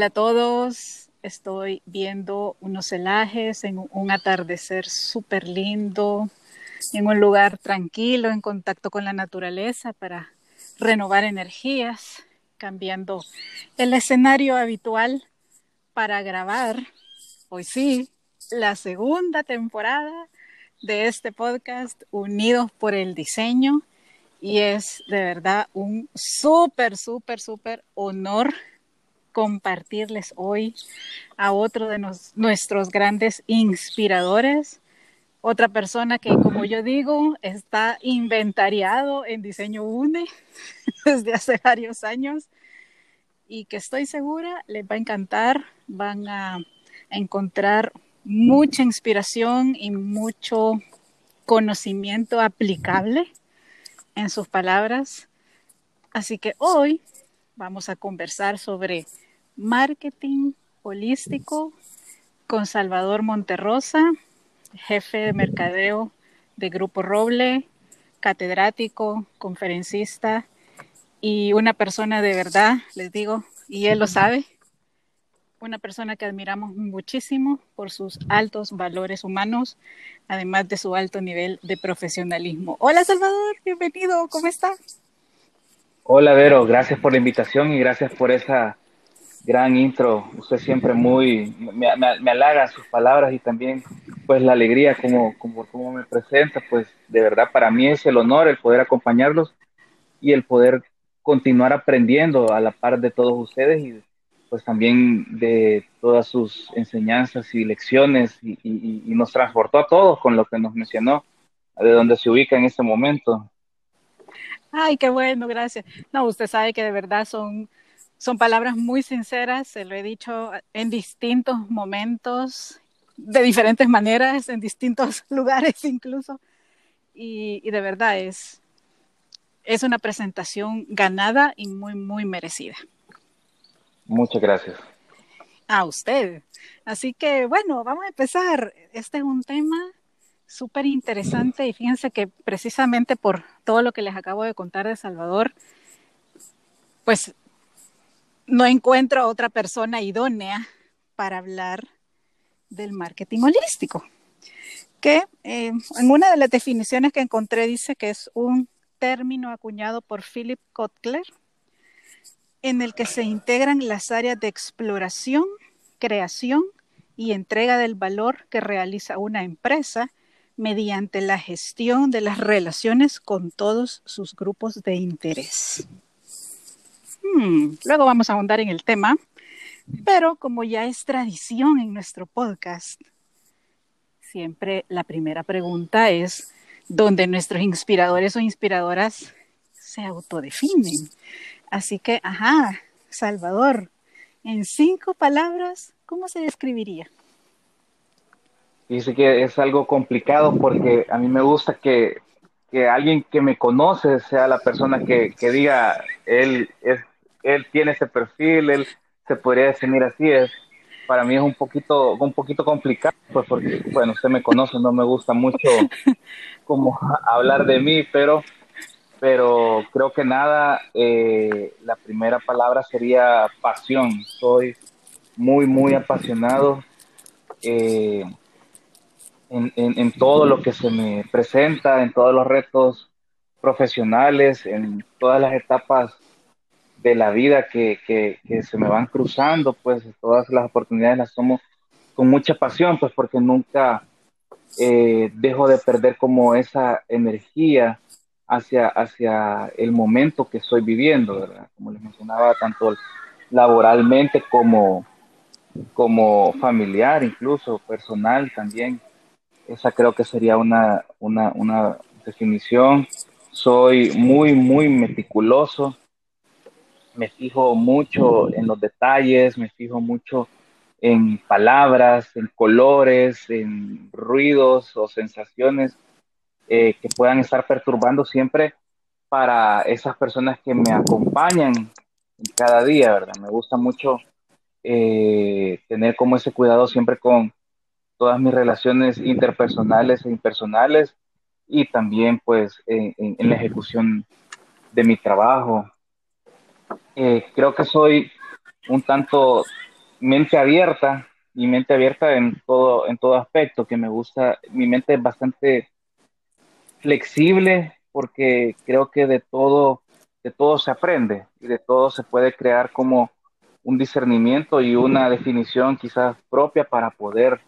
Hola a todos, estoy viendo unos celajes en un atardecer súper lindo, en un lugar tranquilo, en contacto con la naturaleza para renovar energías, cambiando el escenario habitual para grabar, hoy sí, la segunda temporada de este podcast, Unidos por el Diseño. Y es de verdad un súper, súper, súper honor compartirles hoy a otro de nuestros grandes inspiradores, otra persona que, como yo digo, está inventariado en diseño UNE desde hace varios años y que estoy segura les va a encantar, van a encontrar mucha inspiración y mucho conocimiento aplicable en sus palabras. Así que hoy vamos a conversar sobre marketing holístico con Salvador Monterrosa, jefe de mercadeo de Grupo Roble, catedrático, conferencista y una persona de verdad, les digo, y él lo sabe, una persona que admiramos muchísimo por sus altos valores humanos, además de su alto nivel de profesionalismo. Hola Salvador, bienvenido, ¿cómo está? Hola Vero, gracias por la invitación y gracias por esa gran intro. Usted siempre muy, me, me, halaga sus palabras y también pues la alegría como, como, como me presenta, pues de verdad para mí es el honor el poder acompañarlos y el poder continuar aprendiendo a la par de todos ustedes y pues también de todas sus enseñanzas y lecciones y, nos transportó a todos con lo que nos mencionó, de donde se ubica en este momento. Ay, qué bueno, gracias. No, usted sabe que de verdad son, son palabras muy sinceras, se lo he dicho en distintos momentos, de diferentes maneras, en distintos lugares incluso, y, y de verdad es, es una presentación ganada y muy, muy merecida. Muchas gracias. A usted. Así que bueno, vamos a empezar. Este es un tema súper interesante y fíjense que precisamente por todo lo que les acabo de contar de Salvador, pues no encuentro a otra persona idónea para hablar del marketing holístico, que eh, en una de las definiciones que encontré dice que es un término acuñado por Philip Kotler en el que se integran las áreas de exploración, creación y entrega del valor que realiza una empresa mediante la gestión de las relaciones con todos sus grupos de interés. Hmm, luego vamos a ahondar en el tema, pero como ya es tradición en nuestro podcast, siempre la primera pregunta es dónde nuestros inspiradores o inspiradoras se autodefinen. Así que, ajá, Salvador, en cinco palabras, ¿cómo se describiría? Dice que es algo complicado porque a mí me gusta que, alguien que me conoce sea la persona que, diga, él, es, él tiene ese perfil, él se podría definir así. Es, para mí es un poquito, un poquito complicado, pues porque, bueno, usted me conoce, no me gusta mucho como hablar de mí, pero pero creo que nada, eh, la primera palabra sería pasión. Soy muy, muy apasionado eh, en, todo lo que se me presenta, en todos los retos profesionales, en todas las etapas de la vida que, se me van cruzando, pues todas las oportunidades las tomo con mucha pasión, pues porque nunca eh, dejo de perder como esa energía hacia, hacia el momento que estoy viviendo, ¿verdad? Como les mencionaba, tanto laboralmente como, como familiar, incluso personal también. Esa creo que sería una, una, una definición. Soy muy, muy meticuloso. Me fijo mucho en los detalles, me fijo mucho en palabras, en colores, en ruidos o sensaciones eh, que puedan estar perturbando siempre para esas personas que me acompañan cada día, ¿verdad? Me gusta mucho eh, tener como ese cuidado siempre con todas mis relaciones interpersonales e impersonales y también pues en, la ejecución de mi trabajo. Eh, creo que soy un tanto mente abierta, mi mente abierta en todo, en todo aspecto, que me gusta, mi mente es bastante flexible porque creo que de todo, de todo se aprende y de todo se puede crear como un discernimiento y una definición quizás propia para poder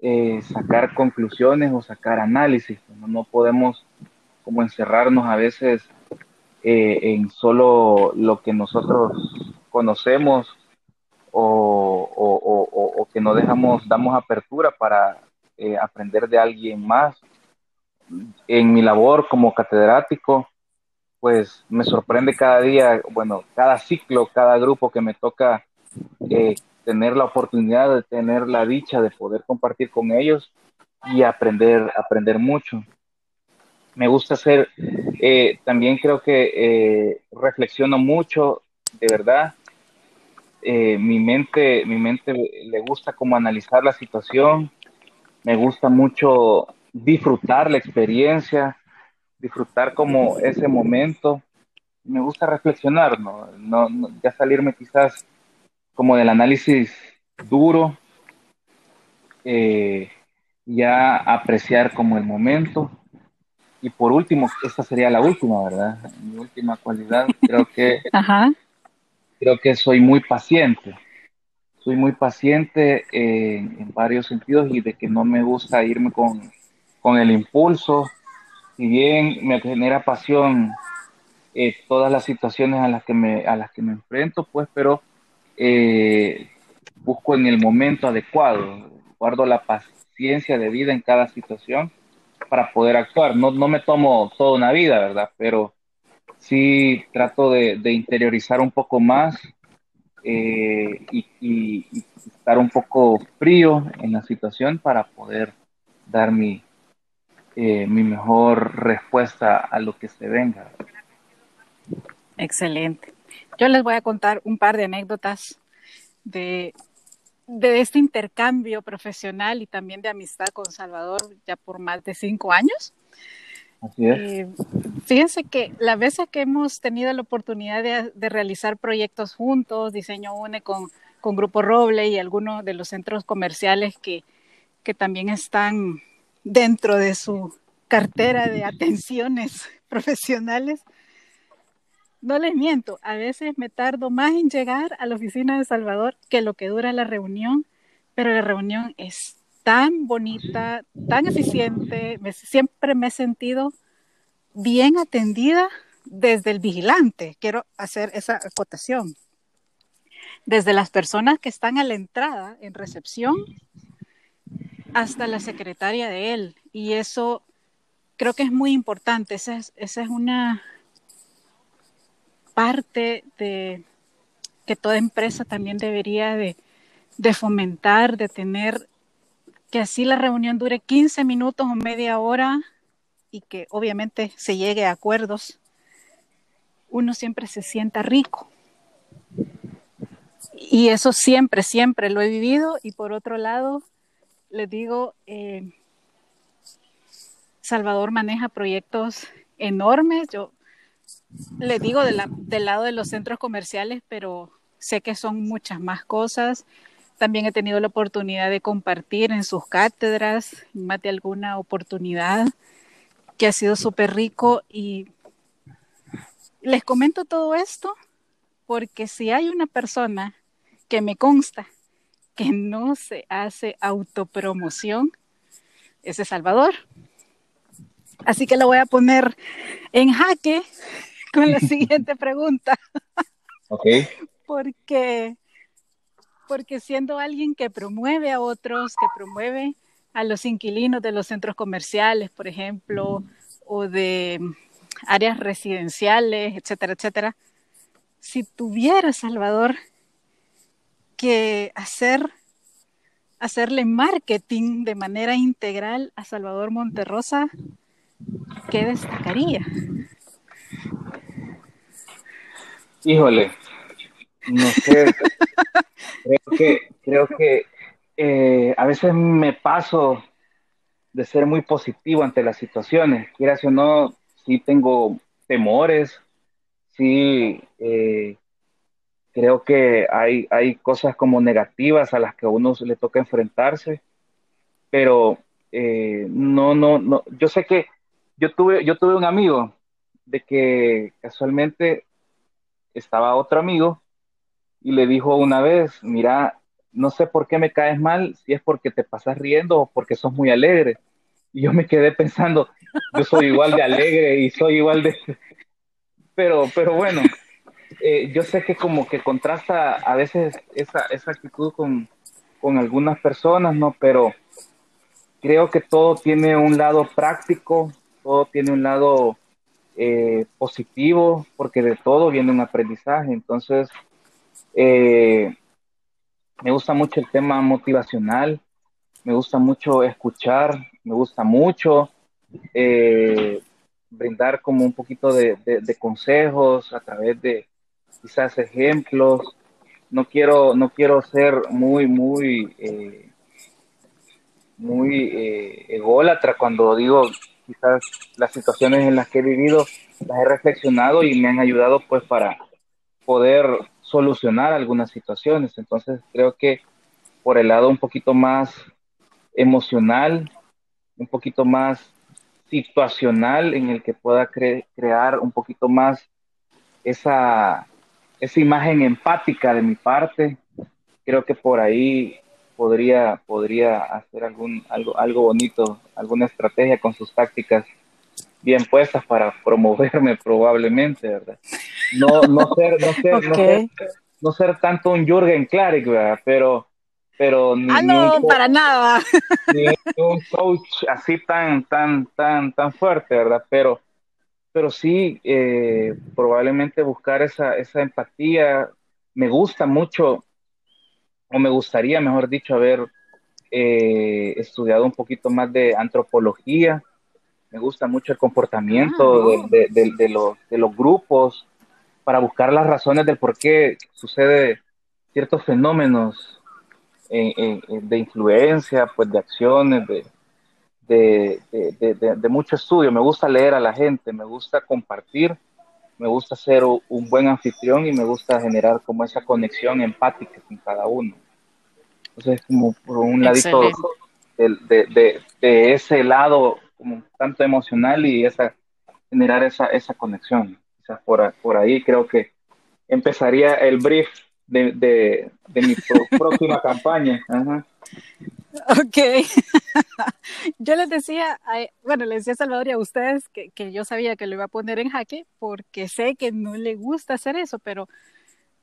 eh, sacar conclusiones o sacar análisis. No, podemos como encerrarnos a veces eh, en solo lo que nosotros conocemos o, que no dejamos, damos apertura para eh, aprender de alguien más. En mi labor como catedrático, pues me sorprende cada día, bueno, cada ciclo, cada grupo que me toca eh, tener la oportunidad de tener la dicha de poder compartir con ellos y aprender, aprender mucho. Me gusta hacer, eh, también creo que reflexiono mucho, de verdad, eh, mi mente, mi mente le gusta como analizar la situación, me gusta mucho disfrutar la experiencia, disfrutar como ese momento, me gusta reflexionar, ¿no? No, ya salirme quizás como del análisis duro, eh, ya apreciar como el momento. Y por último, esta sería la última, ¿verdad? Mi última cualidad, creo que Ajá creo que soy muy paciente. Soy muy paciente en varios sentidos y de que no me gusta irme con, el impulso. Si bien me genera pasión eh, todas las situaciones a las que me, a las que me enfrento, pues, pero eh, busco en el momento adecuado, guardo la paciencia de vida en cada situación para poder actuar. No, no me tomo toda una vida, ¿verdad? Pero sí trato de, interiorizar un poco más eh, y, estar un poco frío en la situación para poder dar mi, eh, mi mejor respuesta a lo que se venga. Excelente. Yo les voy a contar un par de anécdotas de, de este intercambio profesional y también de amistad con Salvador ya por más de cinco años. Eh, fíjense que las veces que hemos tenido la oportunidad de, realizar proyectos juntos, Diseño UNE con, con, Grupo Roble y algunos de los centros comerciales que, que también están dentro de su cartera de atenciones profesionales, no les miento, a veces me tardo más en llegar a la oficina de Salvador que lo que dura la reunión, pero la reunión es tan bonita, tan eficiente, siempre me he sentido bien atendida desde el vigilante. Quiero hacer esa acotación. Desde las personas que están a la entrada en recepción hasta la secretaria de él. Y eso creo que es muy importante. Esa es, esa es una parte de que toda empresa también debería de, fomentar, de tener que así la reunión dure 15 minutos o media hora y que obviamente se llegue a acuerdos, uno siempre se sienta rico. Y eso siempre, siempre lo he vivido. Y por otro lado, les digo, eh, Salvador maneja proyectos enormes. Yo les digo del lado de los centros comerciales, pero sé que son muchas más cosas. También he tenido la oportunidad de compartir en sus cátedras, más de alguna oportunidad, que ha sido súper rico. Y les comento todo esto porque si hay una persona que me consta que no se hace autopromoción, ese es Salvador. Así que lo voy a poner en jaque con la siguiente pregunta. Ok. Porque porque siendo alguien que promueve a otros, que promueve a los inquilinos de los centros comerciales, por ejemplo, o de áreas residenciales, etcétera, etcétera, si tuviera Salvador que hacer hacerle marketing de manera integral a Salvador Monterrosa, ¿qué destacaría? Híjole, no sé, creo que, creo que eh, a veces me paso de ser muy positivo ante las situaciones. Quieras o no, sí tengo temores, sí, eh, creo que hay, hay cosas como negativas a las que a uno le toca enfrentarse, pero eh, no, no, no, yo sé que yo tuve, yo tuve un amigo de que casualmente estaba otro amigo y le dijo una vez, mira, no sé por qué me caes mal, si es porque te pasas riendo o porque sos muy alegre. Y yo me quedé pensando, yo soy igual de alegre y soy igual de... Pero, pero bueno, eh, yo sé que como que contrasta a veces esa, esa actitud con, con algunas personas, ¿no? Pero creo que todo tiene un lado práctico, todo tiene un lado eh, positivo, porque de todo viene un aprendizaje. Entonces, eh, me gusta mucho el tema motivacional, me gusta mucho escuchar, me gusta mucho eh, brindar como un poquito de, consejos a través de quizás ejemplos. No quiero, no quiero ser muy, muy, muy ególatra cuando digo quizás las situaciones en las que he vivido las he reflexionado y me han ayudado pues para poder solucionar algunas situaciones. Entonces creo que por el lado un poquito más emocional, un poquito más situacional en el que pueda crear un poquito más esa, esa imagen empática de mi parte. Creo que por ahí podría, podría hacer algún, algo, algo bonito, alguna estrategia con sus tácticas bien puestas para promoverme probablemente, ¿verdad? No, no ser, no ser, no ser, tanto un Jürgen Klarik, ¿verdad? Pero, pero ah, no, para nada. Ni un coach así tan, tan, tan, tan fuerte, ¿verdad? Pero, pero sí, eh, probablemente buscar esa, esa empatía. Me gusta mucho, o me gustaría, mejor dicho, haber eh, estudiado un poquito más de antropología. Me gusta mucho el comportamiento ah, de, los, de los grupos para buscar las razones del por qué sucede ciertos fenómenos de influencia, pues de acciones, de, de, mucho estudio. Me gusta leer a la gente, me gusta compartir, me gusta ser un buen anfitrión y me gusta generar como esa conexión empática con cada uno. Entonces, como por un ladito de, ese lado como tanto emocional y esa, generar esa, esa conexión. Quizás por, por ahí creo que empezaría el brief de, de, mi próxima campaña. Ok. yo les decía, bueno, les decía a Salvador y a ustedes que, yo sabía que lo iba a poner en jaque porque sé que no le gusta hacer eso, pero,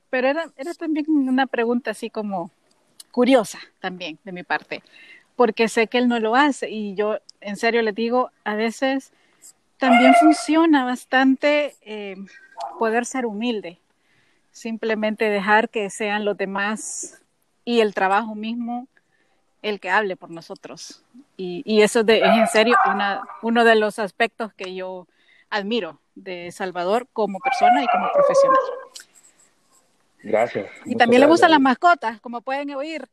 pero era, era también una pregunta así como curiosa también de mi parte porque sé que él no lo hace y yo en serio le digo, a veces también funciona bastante eh, poder ser humilde, simplemente dejar que sean los demás y el trabajo mismo el que hable por nosotros. Y, eso es en serio uno de los aspectos que yo admiro de Salvador como persona y como profesional. Gracias. Y también le gustan las mascotas, como pueden oír.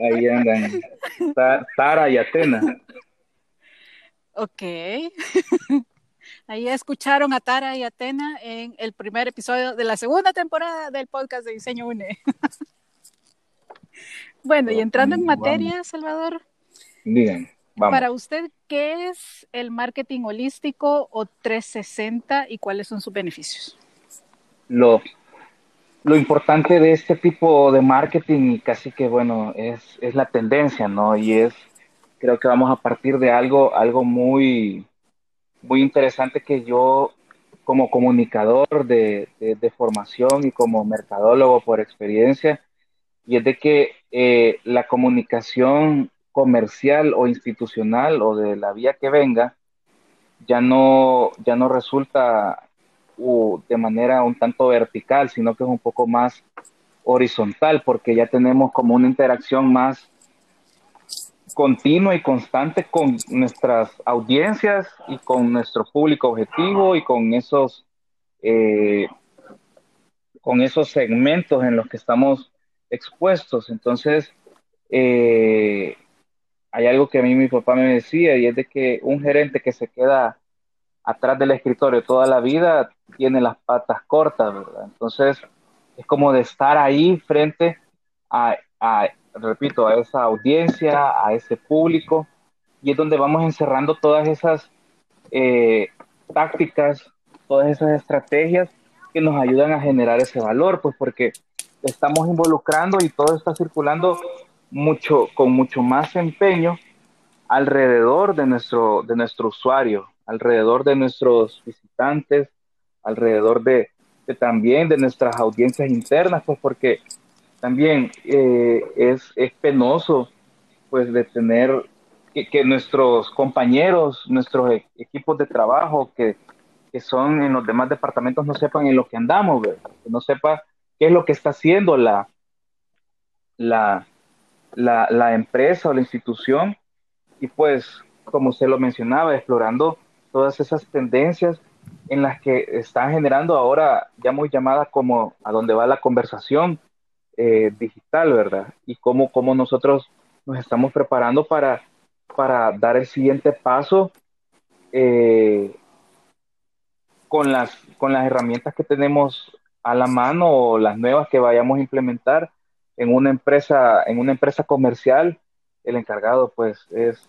ahí, andan. Tara y Atena. Ok. Ahí escucharon a Tara y Atena en el primer episodio de la segunda temporada del podcast de Diseño UNE. bueno, y entrando en materia, Salvador. Bien. Para usted, ¿qué es el marketing holístico o 360 y cuáles son sus beneficios? Lo, lo importante de este tipo de marketing y casi que, bueno, es, es la tendencia, ¿no? Y es, creo que vamos a partir de algo, algo muy, muy interesante que yo como comunicador de, de, formación y como mercadólogo por experiencia, y es de que eh, la comunicación comercial o institucional o de la vía que venga, ya no, ya no resulta de manera un tanto vertical, sino que es un poco más horizontal, porque ya tenemos como una interacción más continua y constante con nuestras audiencias y con nuestro público objetivo y con esos, eh, con esos segmentos en los que estamos expuestos. Entonces, eh, hay algo que a mí mi papá me decía y es de que un gerente que se queda atrás del escritorio toda la vida tiene las patas cortas, ¿verdad? Entonces, es como de estar ahí frente a, repito, a esa audiencia, a ese público, y es donde vamos encerrando todas esas eh, tácticas, todas esas estrategias que nos ayudan a generar ese valor, pues porque estamos involucrando y todo está circulando mucho, con mucho más empeño alrededor de nuestro, de nuestro usuario, alrededor de nuestros visitantes, alrededor de, también de nuestras audiencias internas, pues porque también eh, es, es, penoso pues de tener que, nuestros compañeros, nuestros e, equipos de trabajo que, que, son en los demás departamentos no sepan en lo que andamos, que no sepa qué es lo que está haciendo la, la, la, empresa o la institución y pues, como usted lo mencionaba, explorando todas esas tendencias en las que están generando ahora ya muy llamada como a dónde va la conversación eh, digital, ¿verdad? Y cómo, cómo nosotros nos estamos preparando para, para dar el siguiente paso eh, con, las, con las herramientas que tenemos a la mano o las nuevas que vayamos a implementar en una empresa, en una empresa comercial, el encargado pues es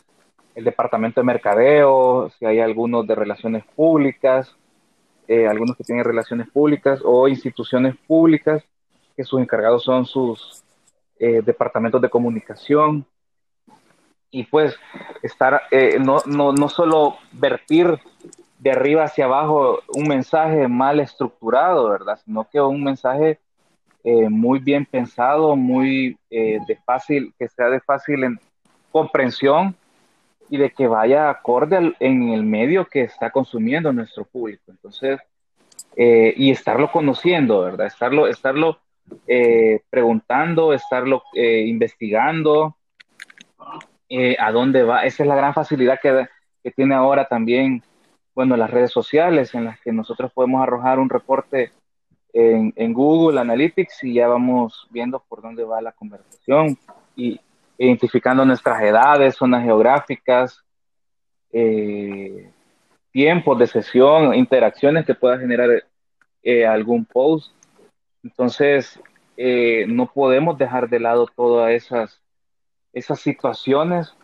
el departamento de mercadeo, si hay algunos de relaciones públicas, eh, algunos que tienen relaciones públicas o instituciones públicas, que sus encargados son sus eh, departamentos de comunicación. Y pues estar, eh, no, no, no solo vertir de arriba hacia abajo un mensaje mal estructurado, ¿verdad? Sino que un mensaje muy bien pensado, muy de fácil, que sea de fácil comprensión y de que vaya acorde en el medio que está consumiendo nuestro público. Entonces, eh, y estarlo conociendo, ¿verdad? Estarlo, estarlo eh, preguntando, estarlo eh, investigando, a dónde va. Esa es la gran facilidad que, que tiene ahora también, bueno, las redes sociales en las que nosotros podemos arrojar un reporte en, en Google Analytics y ya vamos viendo por dónde va la conversación y, identificando nuestras edades, zonas geográficas, eh, tiempos de sesión, interacciones que pueda generar eh, algún post. Entonces, eh, no podemos dejar de lado todas esas, esas situaciones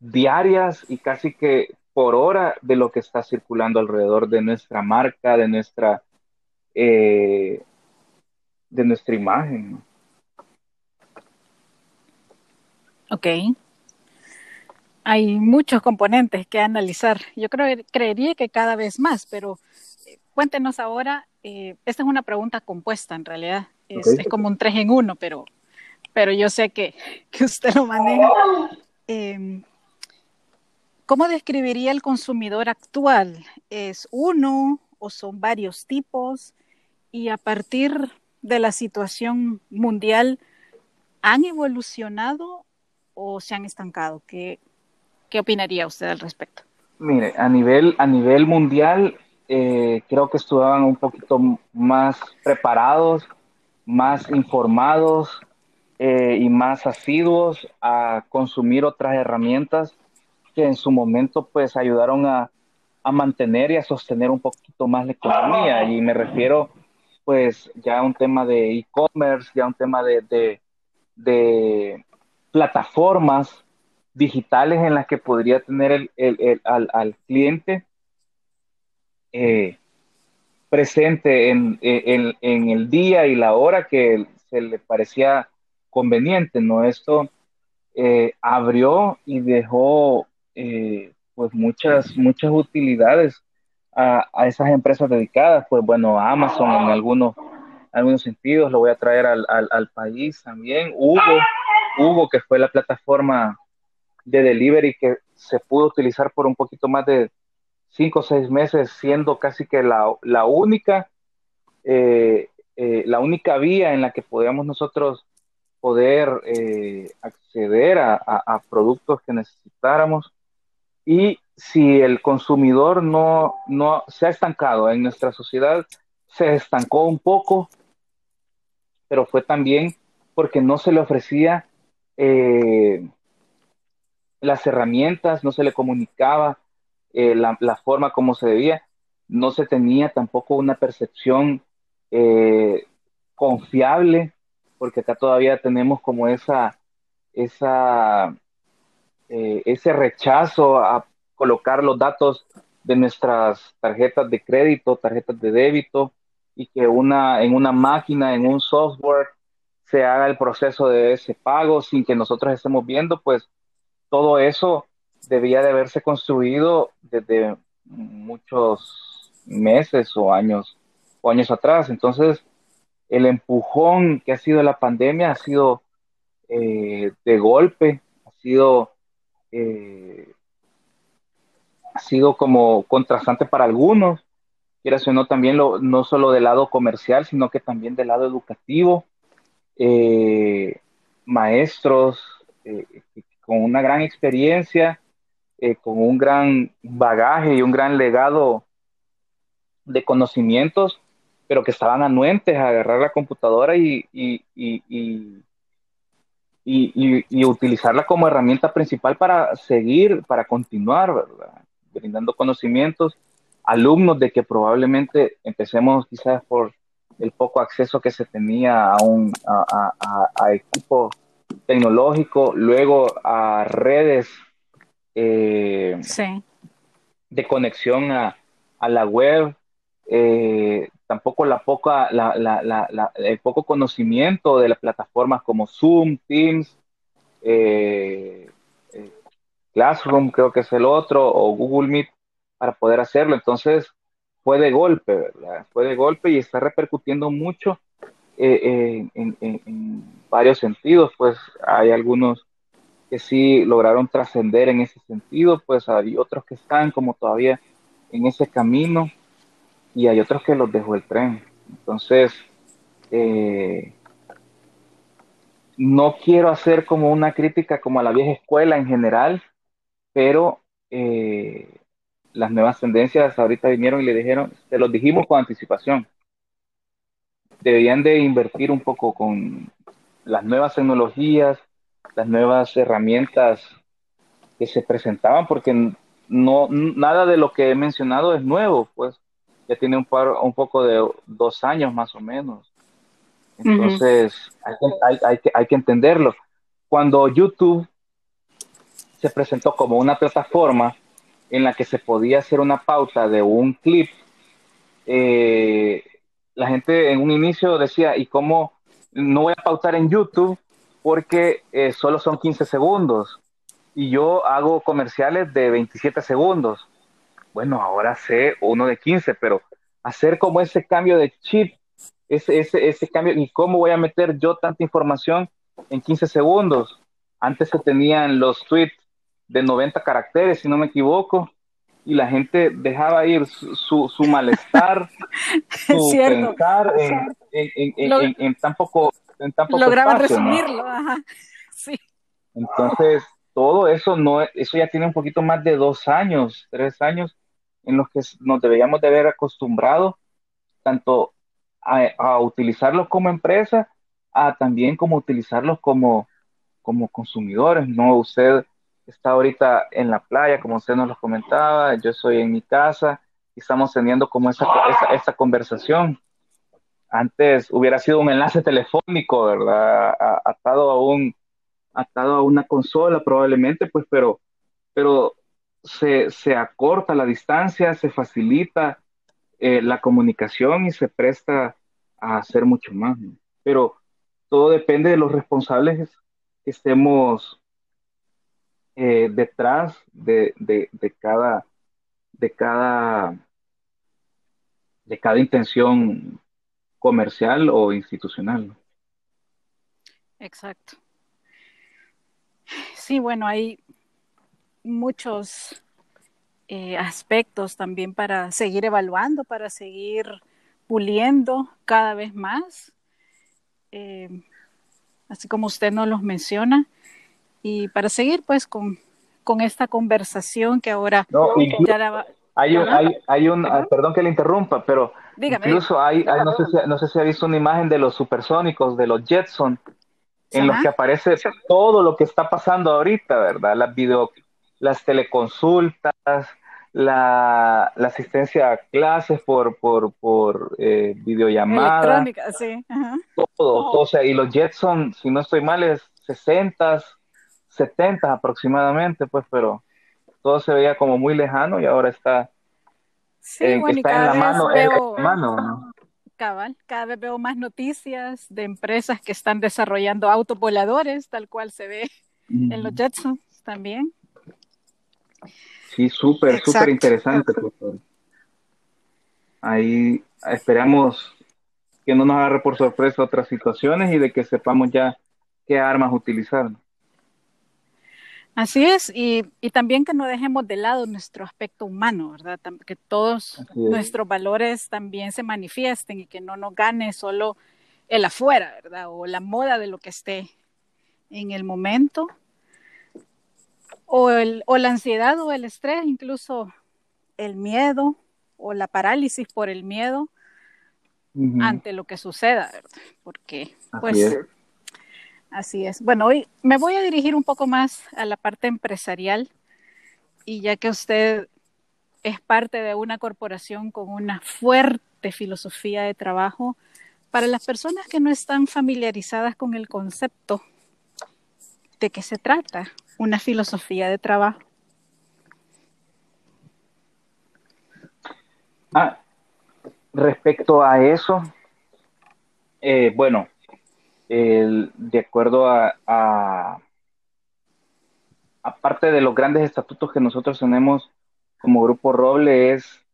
diarias y casi que por hora de lo que está circulando alrededor de nuestra marca, de nuestra, de nuestra imagen. Ok. Hay muchos componentes que analizar. Yo creo, creería que cada vez más, pero eh, cuéntenos ahora, eh, esta es una pregunta compuesta en realidad, es, como un tres en uno, pero, pero yo sé que, que usted lo maneja. Em, ¿Cómo describiría el consumidor actual? ¿Es uno o son varios tipos? Y a partir de la situación mundial, ¿han evolucionado o se han estancado? ¿Qué, qué opinaría usted al respecto? Mire, a nivel, a nivel mundial, eh, creo que estaban un poquito más preparados, más informados eh, y más asiduos a consumir otras herramientas que en su momento pues ayudaron a, a mantener y a sostener un poquito más la economía. Y me refiero pues ya a un tema de e-commerce, ya a un tema de, de, plataformas digitales en las que podría tener el, al, cliente eh, presente en, el día y la hora que se le parecía conveniente, ¿no? Esto eh, abrió y dejó eh, pues muchas, muchas utilidades a, esas empresas dedicadas, pues bueno, Amazon en algunos, algunos sentidos, lo voy a traer al, al, país también, Hugo Hugo, que fue la plataforma de delivery que se pudo utilizar por un poquito más de cinco o seis meses, siendo casi que la, única, eh, eh, la única vía en la que podíamos nosotros poder eh, acceder a, productos que necesitáramos. Y si el consumidor no, no se ha estancado en nuestra sociedad, se estancó un poco, pero fue también porque no se le ofrecía eh, las herramientas, no se le comunicaba eh, la, forma como se debía. no se tenía tampoco una percepción eh, confiable, porque acá todavía tenemos como esa, esa, eh, ese rechazo a colocar los datos de nuestras tarjetas de crédito, tarjetas de débito, y que una, en una máquina, en un software, se haga el proceso de ese pago sin que nosotros estemos viendo, pues todo eso debía de haberse construido desde muchos meses o años o años atrás. Entonces, el empujón que ha sido la pandemia ha sido eh, de golpe, ha sido eh, ha sido como contrastante para algunos, quieras o no, también lo, no solo del lado comercial, sino que también del lado educativo. Eh, maestros con una gran experiencia, con un gran bagaje y un gran legado de conocimientos, pero que estaban anuentes a agarrar la computadora y, y, y, y, utilizarla como herramienta principal para seguir, para continuar, ¿verdad? brindando conocimientos, alumnos de que probablemente empecemos quizás por el poco acceso que se tenía a, un, a, a, equipo tecnológico, luego a redes eh, de conexión a, a la web, eh, tampoco la poca, la, la, la, el poco conocimiento de las plataformas como Zoom, Teams, eh, eh, Classroom, creo que es el otro, o Google Meet, para poder hacerlo. Entonces, fue de golpe, ¿verdad? Fue de golpe y está repercutiendo mucho en, en, varios sentidos. Pues hay algunos que sí lograron trascender en ese sentido, pues hay otros que están como todavía en ese camino y hay otros que los dejó el tren. Entonces, eh, no quiero hacer como una crítica como a la vieja escuela en general, pero eh, las nuevas tendencias ahorita vinieron y le dijeron, te los dijimos con anticipación. Deberían de invertir un poco con las nuevas tecnologías, las nuevas herramientas que se presentaban, porque no nada de lo que he mencionado es nuevo, pues ya tiene un, par, un poco de dos años más o menos. Entonces, hay, hay, hay, que, hay que entenderlo. Cuando YouTube se presentó como una plataforma en la que se podía hacer una pauta de un clip, eh, la gente en un inicio decía, ¿y cómo no voy a pautar en YouTube? Porque eh, solo son 15 segundos y yo hago comerciales de 27 segundos bueno, ahora sé uno de 15, pero hacer como ese cambio de chip, ese, ese, ese cambio, y cómo voy a meter yo tanta información en 15 segundos. Antes se tenían los tweets de 90 caracteres, si no me equivoco, y la gente dejaba ir su, su, malestar, su pensar en, en, en, tan poco, en tan poco Lograba resumirlo, ajá. Sí. Entonces, todo eso no, eso ya tiene un poquito más de dos años, tres años en los que nos deberíamos de haber acostumbrado tanto a, utilizarlos como empresa, a también como utilizarlos como, como consumidores, ¿no? Usted está ahorita en la playa, como usted nos lo comentaba, yo estoy en mi casa y estamos teniendo como esa, esa, conversación. Antes hubiera sido un enlace telefónico, ¿verdad? Atado a un, atado a una consola probablemente, pues, pero, pero se, se acorta la distancia, se facilita eh, la comunicación y se presta a hacer mucho más. Pero todo depende de los responsables que estemos eh, detrás de, de, de, cada de cada de cada intención comercial o institucional. Exacto. Sí, bueno, hay muchos eh, aspectos también para seguir evaluando, para seguir puliendo cada vez más, eh, así como usted nos los menciona, y para seguir pues con, con esta conversación que ahora ya hay un, hay, hay un perdón que le interrumpa, pero incluso hay, no, sé si, no sé si ha visto una imagen de los supersónicos, de los Jetson, en los que aparece todo lo que está pasando ahorita, ¿verdad? Las video, las teleconsultas, la, asistencia a clases por, por, por eh, videollamada. Electrónica, sí. Todo, o sea, y los Jetson, si no estoy mal, es 60, 70 aproximadamente, pues, pero todo se veía como muy lejano y ahora está, sí, está en la mano. en la mano Cabal, cada vez veo más noticias de empresas que están desarrollando autos voladores, tal cual se ve en los Jetsons también. Sí, súper, súper interesante. Ahí esperamos que no nos agarre por sorpresa otras situaciones y de que sepamos ya qué armas utilizar. Así es, y, también que no dejemos de lado nuestro aspecto humano, ¿verdad? Que todos nuestros valores también se manifiesten y que no nos gane solo el afuera, ¿verdad? O la moda de lo que esté en el momento, o, el, o la ansiedad o el estrés, incluso el miedo o la parálisis por el miedo ante lo que suceda, ¿verdad? Porque, pues, así es. Bueno, hoy me voy a dirigir un poco más a la parte empresarial y ya que usted es parte de una corporación con una fuerte filosofía de trabajo, para las personas que no están familiarizadas con el concepto, ¿de qué se trata? Una filosofía de trabajo? Ah, respecto a eso, eh, bueno, de acuerdo a, aparte de los grandes estatutos que nosotros tenemos como Grupo Roble, es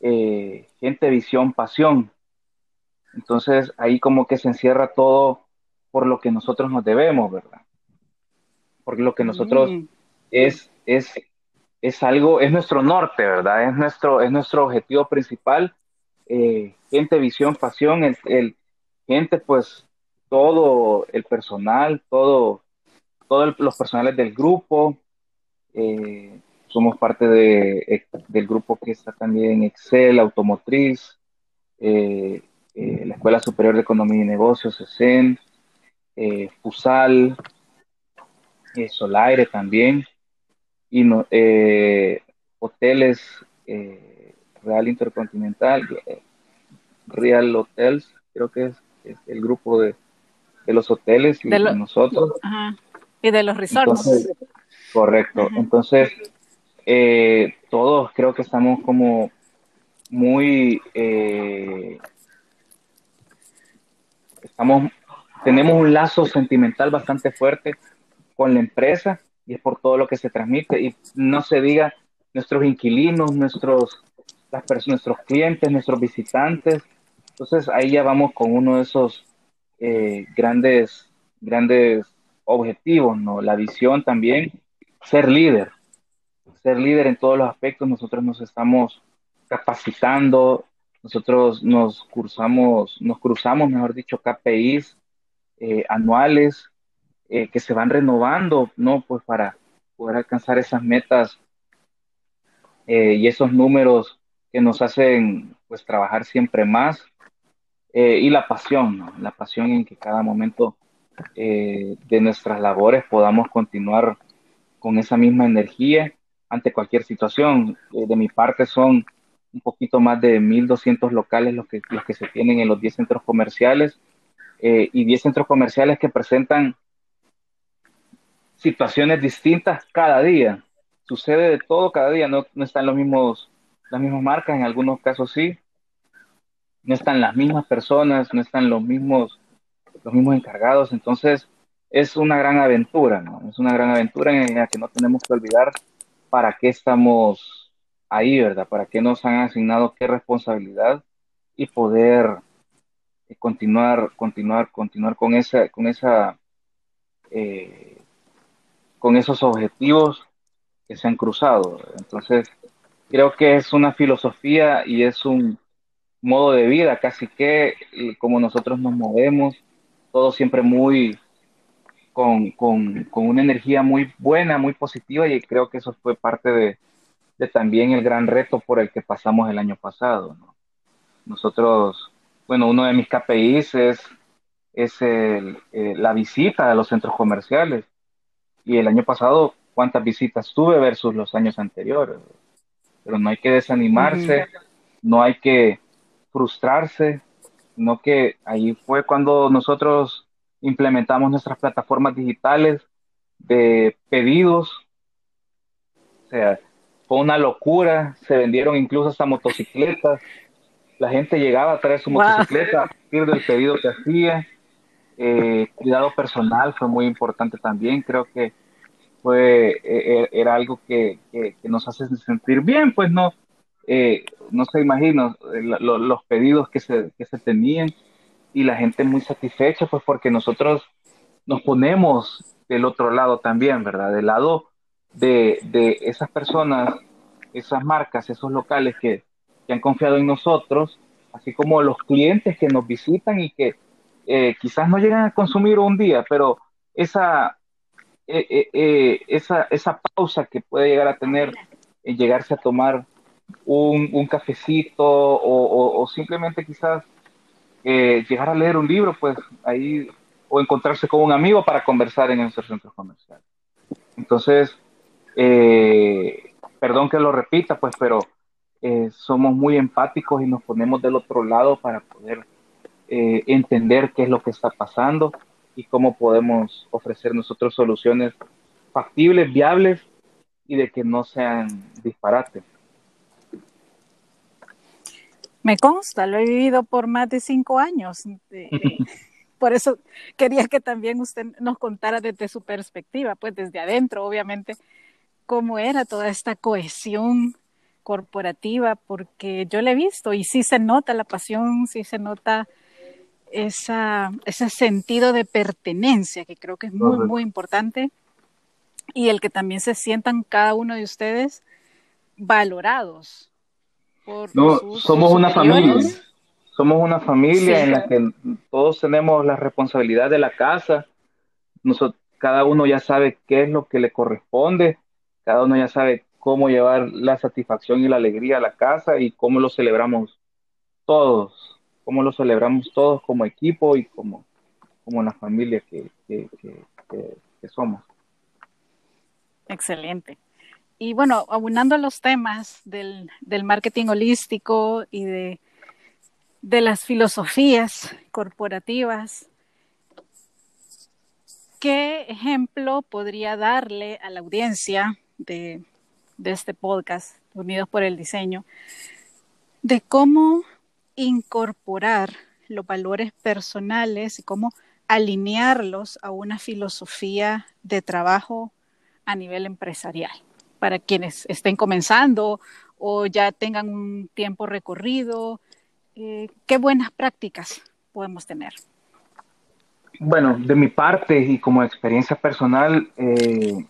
eh, gente, visión, pasión. Entonces ahí como que se encierra todo por lo que nosotros nos debemos, ¿verdad? Porque lo que nosotros mm. es, es, es algo, es nuestro norte, ¿verdad? Es nuestro, es nuestro objetivo principal. Eh, gente, visión, pasión, el, gente, pues todo el personal, todo, todos los personales del grupo. Eh, somos parte de, eh, del grupo que está también Excel, Automotriz, la Escuela Superior de Economía y Negocios, ESEN, FUSAL, eh, Solaire también, y no, eh, hoteles eh, Real Intercontinental, Real Hotels, creo que es, el grupo de, los hoteles y de, nosotros. Y de los resorts. correcto. Entonces, todos creo que estamos como muy estamos tenemos un lazo sentimental bastante fuerte con la empresa y es por todo lo que se transmite. Y no se diga nuestros inquilinos, nuestros, las nuestros clientes, nuestros visitantes. Entonces ahí ya vamos con uno de esos eh, grandes, grandes objetivos, ¿no? La visión también, ser líder, ser líder en todos los aspectos. Nosotros nos estamos capacitando, nosotros nos cursamos, nos cruzamos, mejor dicho, KPIs eh, anuales eh, que se van renovando, ¿no? Pues para poder alcanzar esas metas eh, y esos números que nos hacen pues trabajar siempre más eh, y la pasión, ¿no? La pasión en que cada momento de nuestras labores podamos continuar con esa misma energía ante cualquier situación. de mi parte son un poquito más de 1.200 locales los que, los que se tienen en los 10 centros comerciales y 10 centros comerciales que presentan situaciones distintas cada día. Sucede de todo cada día, no, no están los mismos, las mismas marcas, en algunos casos sí. No están las mismas personas, no están los mismos, los mismos encargados. Entonces, es una gran aventura, ¿no? Es una gran aventura en la que no tenemos que olvidar para qué estamos ahí, ¿verdad? Para qué nos han asignado qué responsabilidad y poder continuar, continuar, continuar con esa, con esa eh, con esos objetivos que se han cruzado. Entonces, creo que es una filosofía y es un modo de vida, casi que como nosotros nos movemos, todo siempre muy con, una energía muy buena, muy positiva y creo que eso fue parte de, también el gran reto por el que pasamos el año pasado. Nosotros, bueno, uno de mis KPIs es, es eh, la visita a los centros y el año pasado, ¿cuántas visitas tuve versus los años anteriores? pero no hay que desanimarse, no hay que frustrarse, sino que ahí fue cuando nosotros implementamos nuestras plataformas digitales de pedidos. O sea, fue una locura, se vendieron incluso hasta motocicletas. La gente llegaba a traer su motocicleta a partir del pedido que hacía. Eh, cuidado personal fue muy importante también. Creo que fue e, e, era algo que, nos hace sentir bien, pues no, eh, no se imagino eh, los pedidos que se, que se tenían y la gente muy satisfecha, pues porque nosotros nos ponemos del otro lado también, ¿verdad? Del lado de, de esas personas, esas marcas, esos locales que, que, han confiado en nosotros, así como los clientes que nos visitan y que eh, quizás no llegan a consumir un día, pero esa, eh, eh, esa, esa pausa que puede llegar a tener, en llegarse a tomar un, un cafecito o, o, simplemente quizás llegar a leer un libro, pues ahí, o encontrarse con un amigo para conversar en nuestros centros comerciales. Entonces, perdón que lo repita, pues, pero somos muy empáticos y nos ponemos del otro lado para poder entender qué es lo que está pasando y cómo podemos ofrecer nosotros soluciones factibles, viables y de que no sean disparates. Me consta, lo he vivido por más de cinco años. por eso quería que también usted nos contara desde su perspectiva, pues desde adentro, obviamente, cómo era toda esta cohesión corporativa, porque yo le he visto y sí se nota la pasión, sí se nota esa, ese sentido de pertenencia que creo que es muy, muy importante y el que también se sientan cada uno de ustedes valorados. Por no, somos una familia. Somos una familia en la que todos tenemos la responsabilidad de la casa. Nosotros, cada uno ya sabe qué es lo que le corresponde. Cada uno ya sabe cómo llevar la satisfacción y la alegría a la casa y cómo lo celebramos todos cómo lo celebramos todos como equipo y como, como la familia que, somos. Excelente. Y bueno, abundando a los temas del, marketing holístico y de, de, las filosofías corporativas, ¿qué ejemplo podría darle a la audiencia de, de este podcast, Unidos por el Diseño, de cómo incorporar los valores personales y cómo alinearlos a una filosofía de trabajo a nivel empresarial para quienes estén comenzando o ya tengan un tiempo recorrido. Eh, ¿Qué buenas prácticas podemos tener? Bueno, de mi parte y como experiencia personal, eh,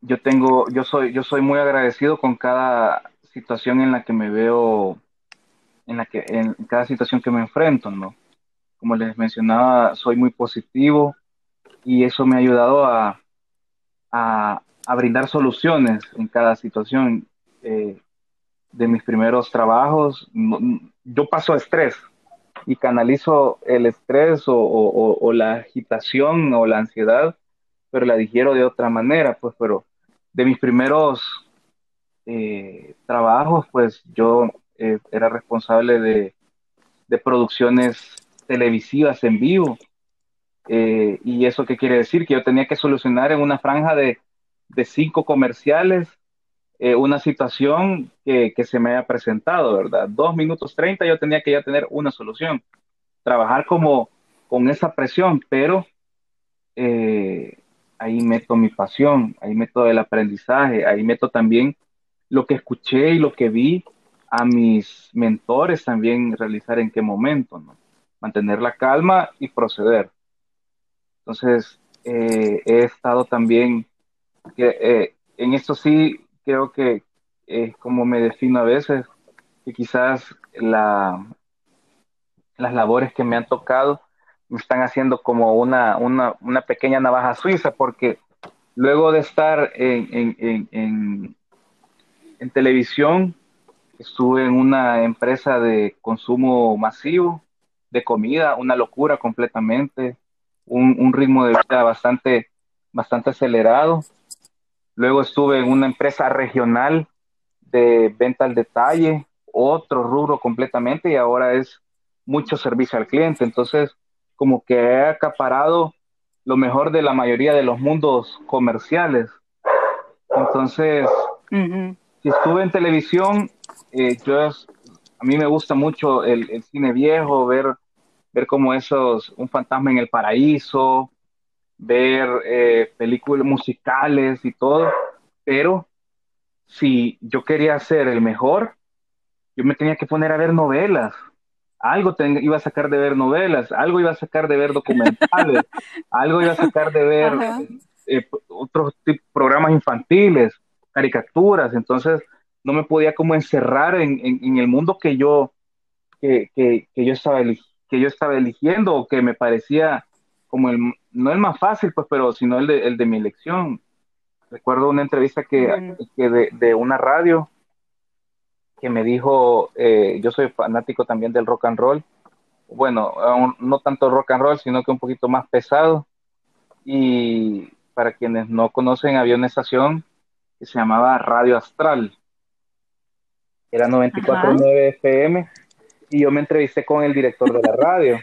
yo tengo, yo soy, yo soy muy agradecido con cada situación en la que me veo en, la que, en cada situación que me enfrento, ¿no? Como les mencionaba, soy muy positivo y eso me ha ayudado a, a, brindar soluciones en cada situación. Eh, de mis primeros trabajos, yo paso estrés y canalizo el estrés o, o, la agitación o la ansiedad, pero la digiero de otra manera, pues, pero de mis primeros eh, trabajos, pues yo eh, era responsable de, producciones televisivas en vivo. Eh, ¿Y eso qué quiere decir? Que yo tenía que solucionar en una franja de, cinco comerciales eh, una situación que, se me haya presentado, ¿verdad? Dos minutos treinta yo tenía que ya tener una solución. Trabajar como con esa presión, pero ahí meto mi pasión, ahí meto el aprendizaje, ahí meto también lo que escuché y lo que vi a mis mentores también realizar en qué momento, ¿no? Mantener la calma y proceder. Entonces, eh, he estado también, eh, en esto sí creo que es como me defino a veces, que quizás la, las labores que me han tocado me están haciendo como una, una, una pequeña navaja suiza, porque luego de estar en, en, en, en televisión, Estuve en una empresa de consumo masivo de comida, una locura completamente, un, ritmo de vida bastante, bastante acelerado. Luego estuve en una empresa regional de venta al detalle, otro rubro completamente y ahora es mucho servicio al cliente. Entonces, como que he acaparado lo mejor de la mayoría de los mundos comerciales. Entonces, si estuve en televisión, eh, yo a mí me gusta mucho el, cine viejo, ver, ver como esos, un fantasma en el paraíso, ver eh, películas musicales y todo, pero si yo quería ser el mejor, yo me tenía que poner a ver novelas. Algo iba a sacar de ver novelas, algo iba a sacar de ver documentales, algo iba a sacar de ver eh, otros programas infantiles, caricaturas. Entonces, no me podía como encerrar en, el mundo que yo, que, yo estaba, que yo estaba eligiendo o que me parecía como el, no el más fácil, pues, pero sino el de, el de mi elección. Recuerdo una entrevista que, de, una radio que me dijo, eh, yo soy fanático también del rock and roll, bueno, no tanto rock and roll, sino que un poquito más pesado. Y para quienes no conocen, había una estación que se llamaba Radio Astral. Era 94.9 FM y yo me entrevisté con el director de la radio.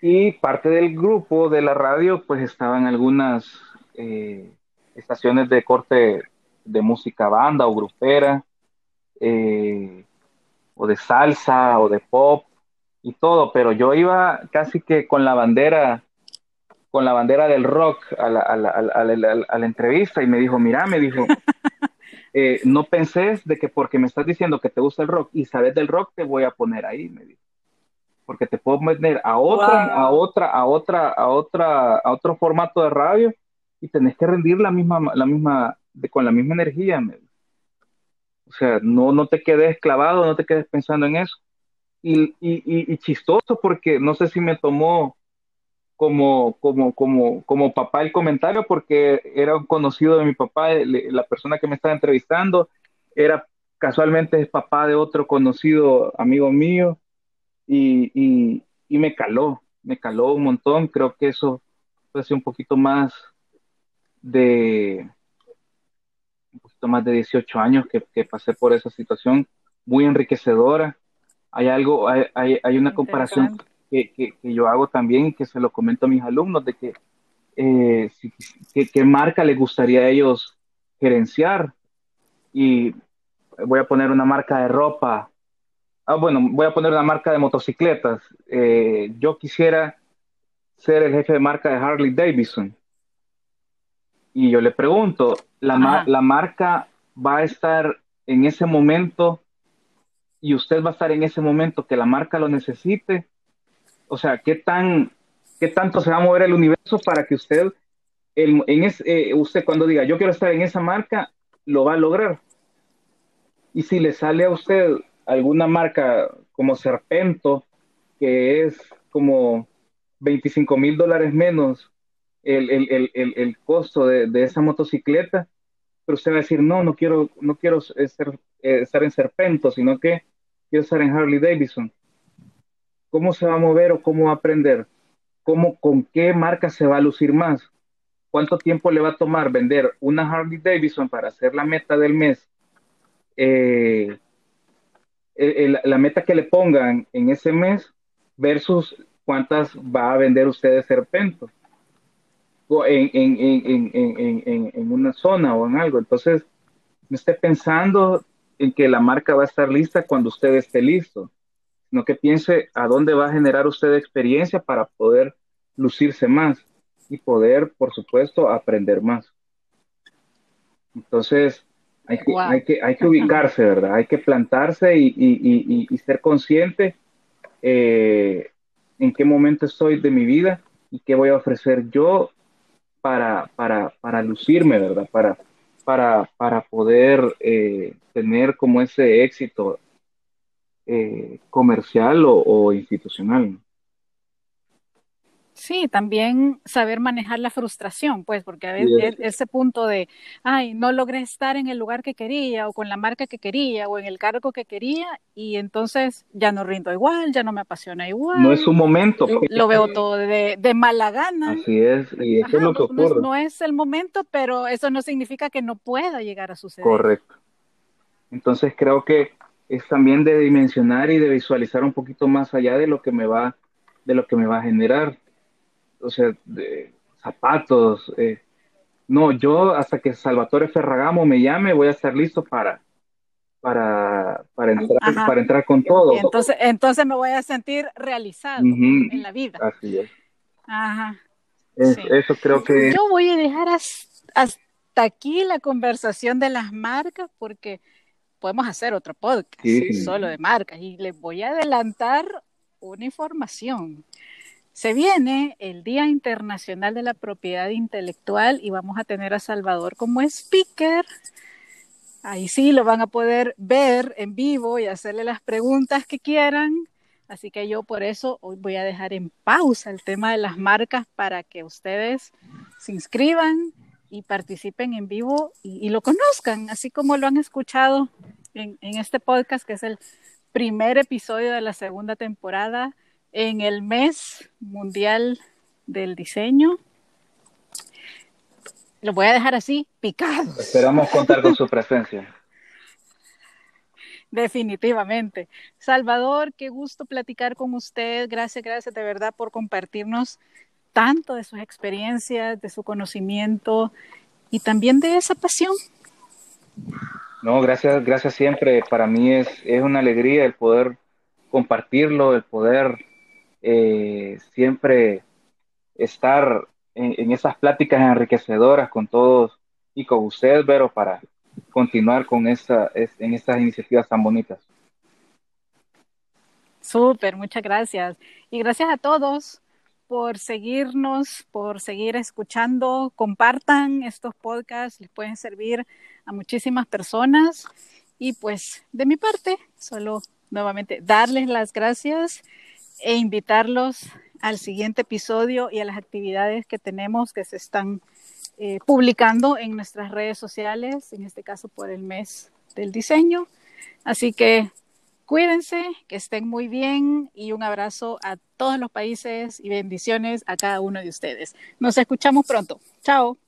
Y parte del grupo de la radio, pues estaban algunas eh, estaciones de corte de música banda o grupera, eh, o de salsa o de pop y todo, pero yo iba casi que con la bandera, con la bandera del rock a la, a la, a la, a la entrevista y me dijo, mira, me dijo, eh, no pensés de que porque me estás diciendo que te gusta el rock y sabes del rock, te voy a poner ahí, me dijo porque te puedo meter a otra, a otra, a otra, a otra, a otro formato de radio y tenés que rendir la misma, la misma, con la misma energía. O sea, no, no te quedes clavado, no te quedes pensando en eso. Y, y, y, chistoso porque no sé si me tomó como, como, como, como papá el comentario porque era un conocido de mi papá, la persona que me estaba entrevistando, era casualmente papá de otro conocido amigo mío y, y, me caló, me caló un montón. Creo que eso fue un poquito más de un poquito más de 18 años que, que pasé por esa situación muy enriquecedora. Hay algo, hay, hay, una comparación que, que, yo hago también y que se lo comento a mis alumnos de que eh, qué marca les gustaría a ellos gerenciar. Y voy a poner una marca de ropa ah, bueno, voy a poner una marca de motocicletas. Eh, yo quisiera ser el jefe de marca de Harley Davidson. Y yo le pregunto, ¿la, ¿la marca va a estar en ese momento y usted va a estar en ese momento que la marca lo necesite? O sea, ¿qué, tan, qué tanto se va a mover el universo para que usted, en eh, usted cuando diga, yo quiero estar en esa marca, lo va a lograr? Y si le sale a usted alguna marca como Serpento, que es como 25 mil dólares menos el, costo de, esa motocicleta, pero usted va a decir, no, no quiero, no quiero ser, eh, estar en Serpento, sino que quiero estar en Harley Davidson. ¿Cómo se va a mover o cómo va a aprender? ¿Cómo, ¿Con qué marca se va a lucir más? ¿Cuánto tiempo le va a tomar vender una Harley Davidson para hacer la meta del mes? Eh, la meta que le pongan en ese mes versus cuántas va a vender usted de serpento en, en, una zona o en algo. Entonces, no esté pensando en que la marca va a estar lista cuando usted esté listo, sino que piense a dónde va a generar usted experiencia para poder lucirse más y poder, por supuesto, aprender más. Entonces, hay que, hay que, hay que ubicarse, ¿verdad? Hay que plantarse y, y, y, ser consciente eh, en qué momento estoy de mi vida y qué voy a ofrecer yo para, para, para lucirme, ¿verdad? Para, para, para poder eh, tener como ese éxito eh, comercial o, o institucional. Sí, también saber manejar la frustración, pues, porque a veces ese punto de, ay, no logré estar en el lugar que quería o con la marca que quería o en el cargo que quería y entonces ya no rindo igual, ya no me apasiona igual. No es un momento. Lo veo todo de, mala gana. Así es, y eso es lo que ocurre. No, es el momento, pero eso no significa que no pueda llegar a suceder. Correcto. Entonces creo que es también de dimensionar y de visualizar un poquito más allá de lo que me va, de lo que me va a generar. O sea, de zapatos. Eh, no, yo hasta que Salvatore Ferragamo me llame voy a estar listo para, para, para, entrar, para entrar con todo. Entonces, entonces me voy a sentir realizado en la vida. Así es. Ajá. Eso creo que... Yo voy a dejar hasta aquí la conversación de las marcas porque podemos hacer otro podcast solo de marcas y les voy a adelantar una información. Se viene el Día Internacional de la Propiedad Intelectual y vamos a tener a Salvador como speaker. Ahí sí lo van a poder ver en vivo y hacerle las preguntas que quieran. Así que yo por eso hoy voy a dejar en pausa el tema de las marcas para que ustedes se inscriban y participen en vivo y, lo conozcan, así como lo han escuchado en, este podcast, que es el primer episodio de la segunda temporada en el mes mundial del diseño. Lo voy a dejar así, picado. Esperamos contar con su presencia. Definitivamente. Salvador, qué gusto platicar con usted. Gracias, gracias de verdad por compartirnos tanto de sus experiencias, de su conocimiento y también de esa pasión. No, gracias, gracias siempre. Para mí es, es una alegría el poder compartirlo, el poder eh, siempre estar en, esas pláticas enriquecedoras con todos y con usted, Vero, para continuar con esa, en estas iniciativas tan bonitas. Súper, muchas gracias. Y gracias a todos por seguirnos, por seguir escuchando. Compartan estos podcasts, les pueden servir a muchísimas personas. Y pues de mi parte, solo nuevamente darles las gracias e invitarlos al siguiente episodio y a las actividades que tenemos que se están eh, publicando en nuestras redes sociales, en este caso por el mes del diseño. Así que Cuídense, que estén muy bien y un abrazo a todos los países y bendiciones a cada uno de ustedes. Nos escuchamos pronto. Chao.